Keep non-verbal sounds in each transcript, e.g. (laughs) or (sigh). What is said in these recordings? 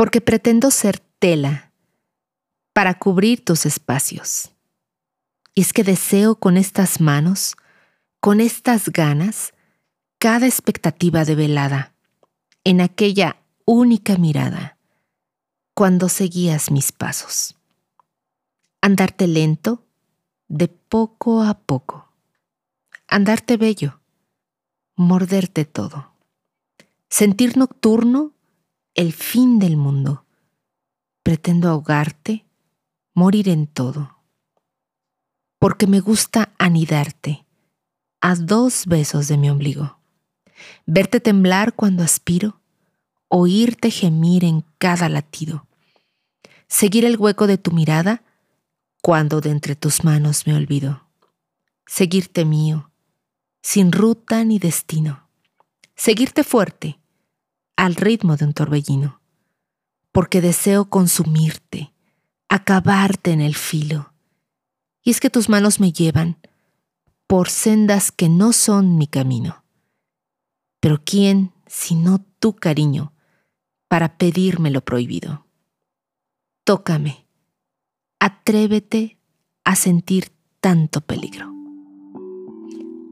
porque pretendo ser tela para cubrir tus espacios. Y es que deseo con estas manos, con estas ganas, cada expectativa develada, en aquella única mirada, cuando seguías mis pasos. Andarte lento, de poco a poco. Andarte bello, morderte todo. Sentir nocturno el fin del mundo. Pretendo ahogarte, morir en todo. Porque me gusta anidarte a dos besos de mi ombligo. Verte temblar cuando aspiro, oírte gemir en cada latido. Seguir el hueco de tu mirada cuando de entre tus manos me olvido. Seguirte mío, sin ruta ni destino. Seguirte fuerte, al ritmo de un torbellino, porque deseo consumirte, acabarte en el filo. Y es que tus manos me llevan por sendas que no son mi camino. Pero ¿quién, sino tu cariño, para pedirme lo prohibido? Tócame, atrévete a sentir tanto peligro.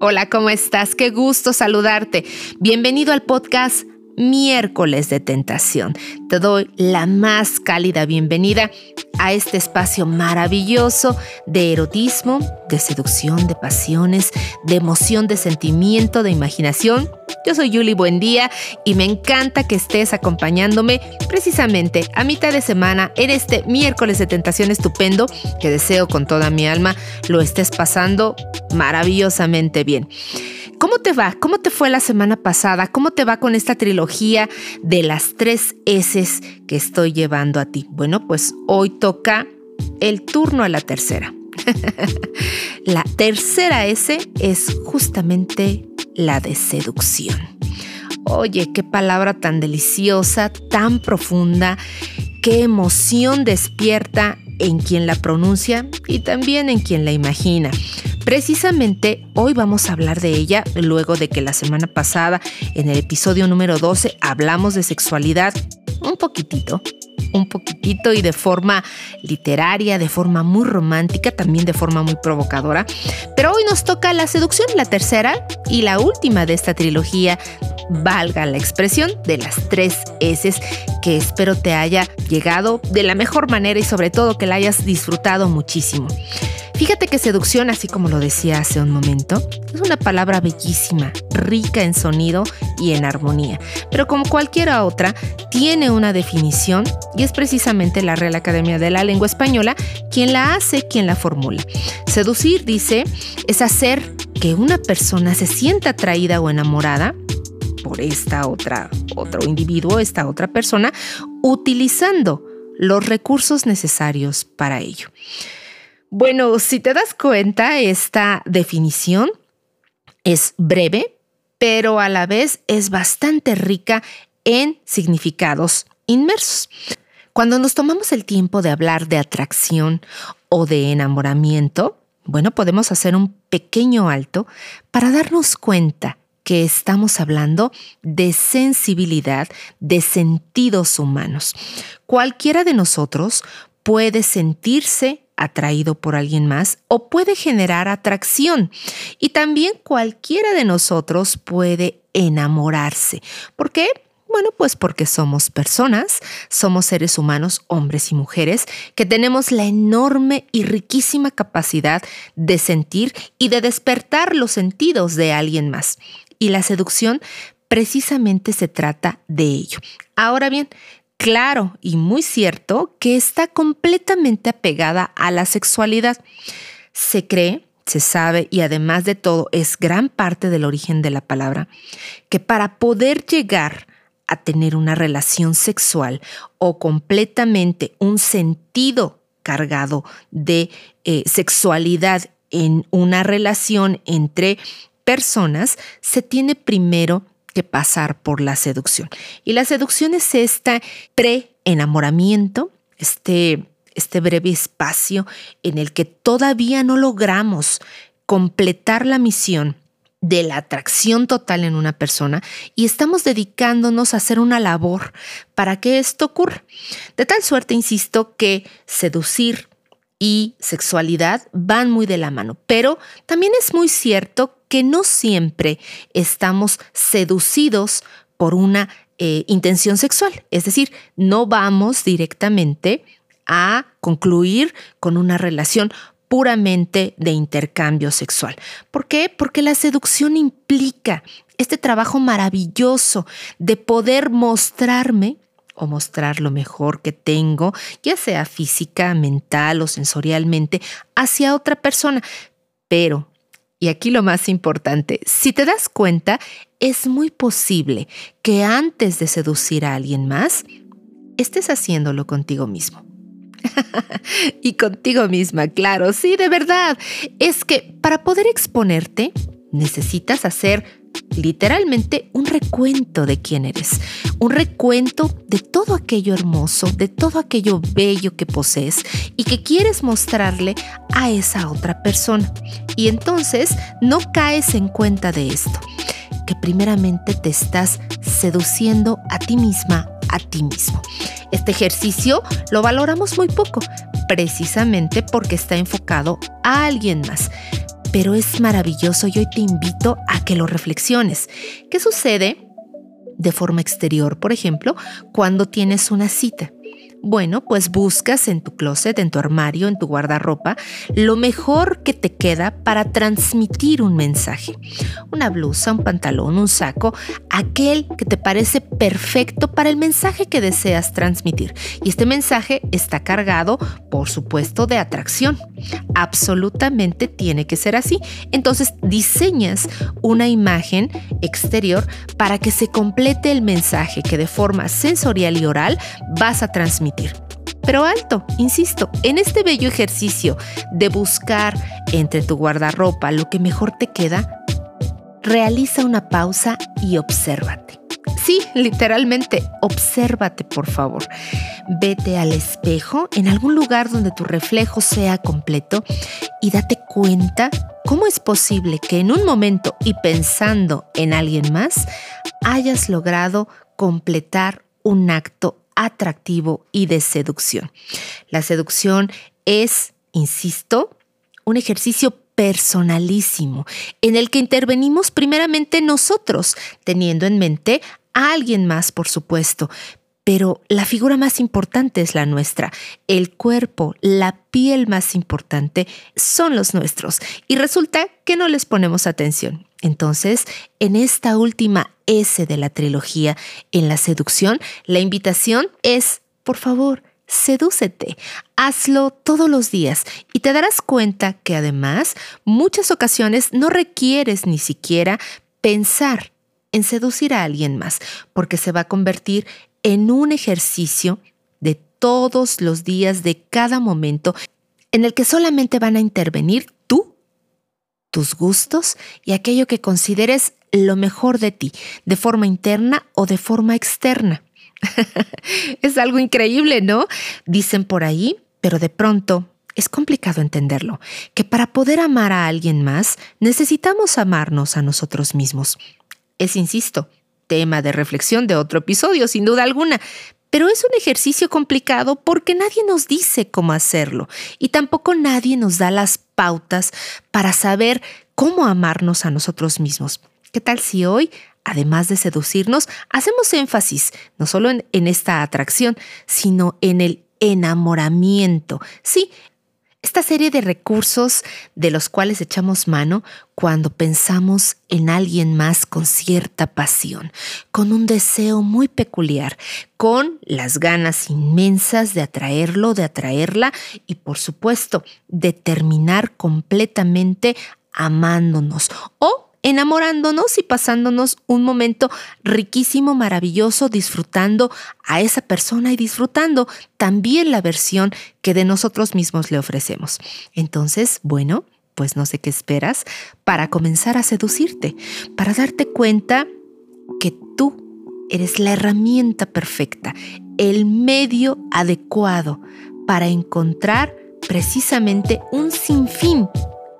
Hola, ¿cómo estás? Qué gusto saludarte. Bienvenido al podcast miércoles de tentación. Te doy la más cálida bienvenida a este espacio maravilloso de erotismo, de seducción, de pasiones, de emoción, de sentimiento, de imaginación. Yo soy Yuli Buendía y me encanta que estés acompañándome precisamente a mitad de semana en este miércoles de tentación estupendo que deseo con toda mi alma lo estés pasando maravillosamente bien. ¿Cómo te va? ¿Cómo te fue la semana pasada? ¿Cómo te va con esta trilogía de las tres S que estoy llevando a ti? Bueno, pues hoy toca el turno a la tercera. (laughs) la tercera S es justamente la de seducción. Oye, qué palabra tan deliciosa, tan profunda, qué emoción despierta en quien la pronuncia y también en quien la imagina. Precisamente hoy vamos a hablar de ella, luego de que la semana pasada, en el episodio número 12, hablamos de sexualidad un poquitito, un poquitito y de forma literaria, de forma muy romántica, también de forma muy provocadora. Pero hoy nos toca la seducción, la tercera y la última de esta trilogía, valga la expresión, de las tres S que espero te haya llegado de la mejor manera y sobre todo que la hayas disfrutado muchísimo. Fíjate que seducción, así como lo decía hace un momento, es una palabra bellísima, rica en sonido y en armonía, pero como cualquiera otra, tiene una definición y es precisamente la Real Academia de la Lengua Española quien la hace, quien la formula. Seducir, dice, es hacer que una persona se sienta atraída o enamorada por esta otra, otro individuo, esta otra persona, utilizando los recursos necesarios para ello. Bueno, si te das cuenta, esta definición es breve, pero a la vez es bastante rica en significados inmersos. Cuando nos tomamos el tiempo de hablar de atracción o de enamoramiento, bueno, podemos hacer un pequeño alto para darnos cuenta que estamos hablando de sensibilidad, de sentidos humanos. Cualquiera de nosotros puede sentirse atraído por alguien más o puede generar atracción. Y también cualquiera de nosotros puede enamorarse. ¿Por qué? Bueno, pues porque somos personas, somos seres humanos, hombres y mujeres, que tenemos la enorme y riquísima capacidad de sentir y de despertar los sentidos de alguien más. Y la seducción precisamente se trata de ello. Ahora bien, claro y muy cierto que está completamente apegada a la sexualidad. Se cree, se sabe y además de todo es gran parte del origen de la palabra, que para poder llegar a tener una relación sexual o completamente un sentido cargado de eh, sexualidad en una relación entre personas, se tiene primero pasar por la seducción. Y la seducción es este pre-enamoramiento, este, este breve espacio en el que todavía no logramos completar la misión de la atracción total en una persona y estamos dedicándonos a hacer una labor para que esto ocurra. De tal suerte, insisto, que seducir y sexualidad van muy de la mano, pero también es muy cierto que no siempre estamos seducidos por una eh, intención sexual, es decir, no vamos directamente a concluir con una relación puramente de intercambio sexual. ¿Por qué? Porque la seducción implica este trabajo maravilloso de poder mostrarme o mostrar lo mejor que tengo, ya sea física, mental o sensorialmente, hacia otra persona. Pero, y aquí lo más importante, si te das cuenta, es muy posible que antes de seducir a alguien más, estés haciéndolo contigo mismo. (laughs) y contigo misma, claro, sí, de verdad. Es que para poder exponerte, necesitas hacer literalmente un recuento de quién eres, un recuento de todo aquello hermoso, de todo aquello bello que posees y que quieres mostrarle a esa otra persona. Y entonces no caes en cuenta de esto, que primeramente te estás seduciendo a ti misma, a ti mismo. Este ejercicio lo valoramos muy poco, precisamente porque está enfocado a alguien más. Pero es maravilloso y hoy te invito a que lo reflexiones. ¿Qué sucede de forma exterior, por ejemplo, cuando tienes una cita? Bueno, pues buscas en tu closet, en tu armario, en tu guardarropa, lo mejor que te queda para transmitir un mensaje. Una blusa, un pantalón, un saco, aquel que te parece perfecto para el mensaje que deseas transmitir. Y este mensaje está cargado, por supuesto, de atracción. Absolutamente tiene que ser así. Entonces diseñas una imagen exterior para que se complete el mensaje que de forma sensorial y oral vas a transmitir pero alto, insisto, en este bello ejercicio de buscar entre tu guardarropa lo que mejor te queda, realiza una pausa y obsérvate. Sí, literalmente, obsérvate por favor. Vete al espejo en algún lugar donde tu reflejo sea completo y date cuenta cómo es posible que en un momento y pensando en alguien más hayas logrado completar un acto atractivo y de seducción. La seducción es, insisto, un ejercicio personalísimo en el que intervenimos primeramente nosotros, teniendo en mente a alguien más, por supuesto, pero la figura más importante es la nuestra. El cuerpo, la piel más importante son los nuestros. Y resulta que no les ponemos atención. Entonces, en esta última S de la trilogía, en la seducción, la invitación es, por favor, sedúcete, hazlo todos los días. Y te darás cuenta que además muchas ocasiones no requieres ni siquiera pensar en seducir a alguien más, porque se va a convertir en un ejercicio de todos los días, de cada momento, en el que solamente van a intervenir tus gustos y aquello que consideres lo mejor de ti, de forma interna o de forma externa. (laughs) es algo increíble, ¿no? Dicen por ahí, pero de pronto es complicado entenderlo, que para poder amar a alguien más necesitamos amarnos a nosotros mismos. Es, insisto, tema de reflexión de otro episodio, sin duda alguna. Pero es un ejercicio complicado porque nadie nos dice cómo hacerlo y tampoco nadie nos da las pautas para saber cómo amarnos a nosotros mismos. ¿Qué tal si hoy, además de seducirnos, hacemos énfasis no solo en, en esta atracción, sino en el enamoramiento? Sí, esta serie de recursos de los cuales echamos mano cuando pensamos en alguien más con cierta pasión, con un deseo muy peculiar, con las ganas inmensas de atraerlo, de atraerla y por supuesto de terminar completamente amándonos o enamorándonos y pasándonos un momento riquísimo, maravilloso, disfrutando a esa persona y disfrutando también la versión que de nosotros mismos le ofrecemos. Entonces, bueno, pues no sé qué esperas para comenzar a seducirte, para darte cuenta que tú eres la herramienta perfecta, el medio adecuado para encontrar precisamente un sinfín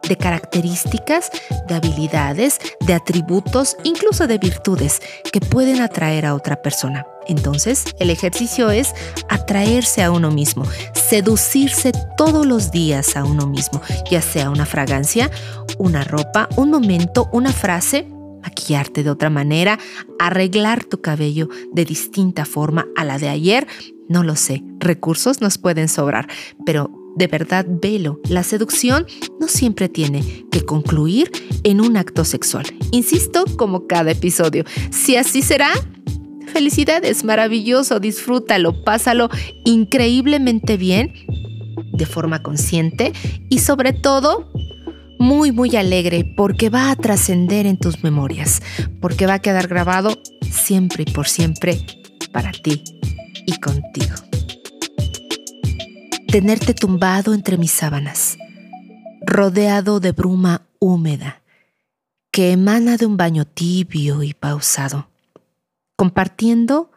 de características, de habilidades, de atributos, incluso de virtudes que pueden atraer a otra persona. Entonces, el ejercicio es atraerse a uno mismo, seducirse todos los días a uno mismo, ya sea una fragancia, una ropa, un momento, una frase, maquillarte de otra manera, arreglar tu cabello de distinta forma a la de ayer, no lo sé, recursos nos pueden sobrar, pero de verdad velo, la seducción no siempre tiene que concluir en un acto sexual. Insisto, como cada episodio, si así será, felicidades, maravilloso, disfrútalo, pásalo increíblemente bien, de forma consciente y sobre todo muy, muy alegre porque va a trascender en tus memorias, porque va a quedar grabado siempre y por siempre para ti y contigo. Tenerte tumbado entre mis sábanas, rodeado de bruma húmeda que emana de un baño tibio y pausado, compartiendo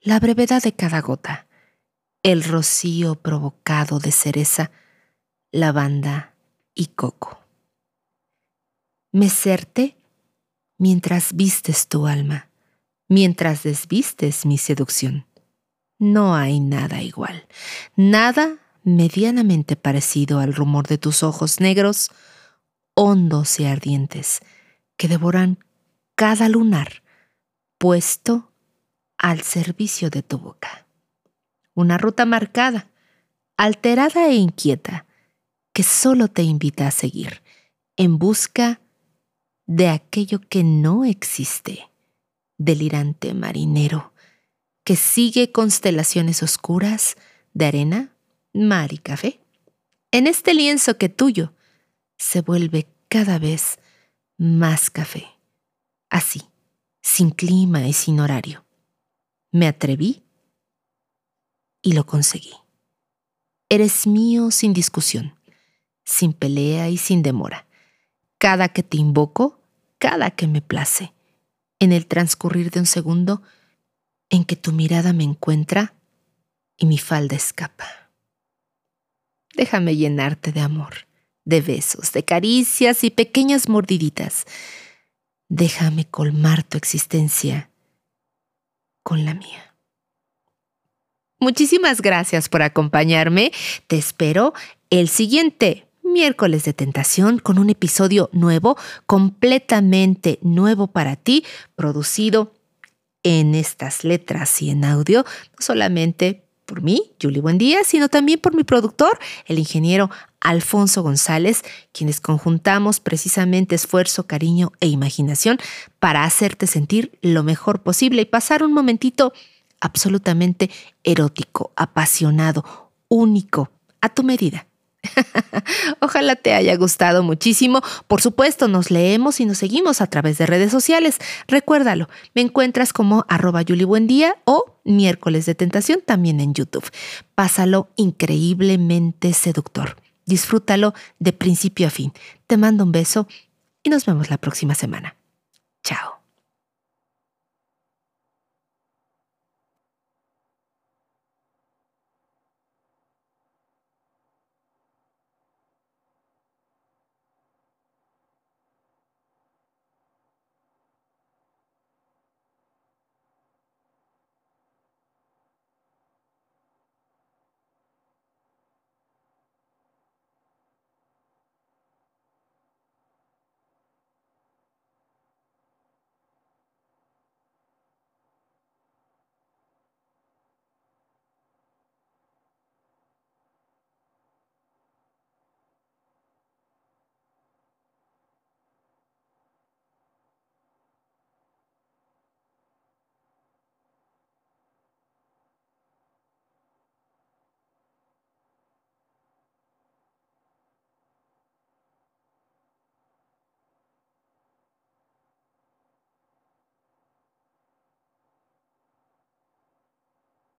la brevedad de cada gota, el rocío provocado de cereza, lavanda y coco mecerte mientras vistes tu alma, mientras desvistes mi seducción. No hay nada igual, nada medianamente parecido al rumor de tus ojos negros, hondos y ardientes, que devoran cada lunar puesto al servicio de tu boca. Una ruta marcada, alterada e inquieta, que solo te invita a seguir en busca de aquello que no existe, delirante marinero, que sigue constelaciones oscuras de arena, mar y café. En este lienzo que tuyo se vuelve cada vez más café, así, sin clima y sin horario. Me atreví y lo conseguí. Eres mío sin discusión, sin pelea y sin demora. Cada que te invoco, cada que me place, en el transcurrir de un segundo en que tu mirada me encuentra y mi falda escapa. Déjame llenarte de amor, de besos, de caricias y pequeñas mordiditas. Déjame colmar tu existencia con la mía. Muchísimas gracias por acompañarme. Te espero el siguiente miércoles de tentación con un episodio nuevo, completamente nuevo para ti, producido en estas letras y en audio, no solamente por mí, Julie Buendía, sino también por mi productor, el ingeniero Alfonso González, quienes conjuntamos precisamente esfuerzo, cariño e imaginación para hacerte sentir lo mejor posible y pasar un momentito absolutamente erótico, apasionado, único, a tu medida. (laughs) Ojalá te haya gustado muchísimo. Por supuesto, nos leemos y nos seguimos a través de redes sociales. Recuérdalo, me encuentras como arroba Día o miércoles de tentación también en YouTube. Pásalo increíblemente seductor. Disfrútalo de principio a fin. Te mando un beso y nos vemos la próxima semana. Chao.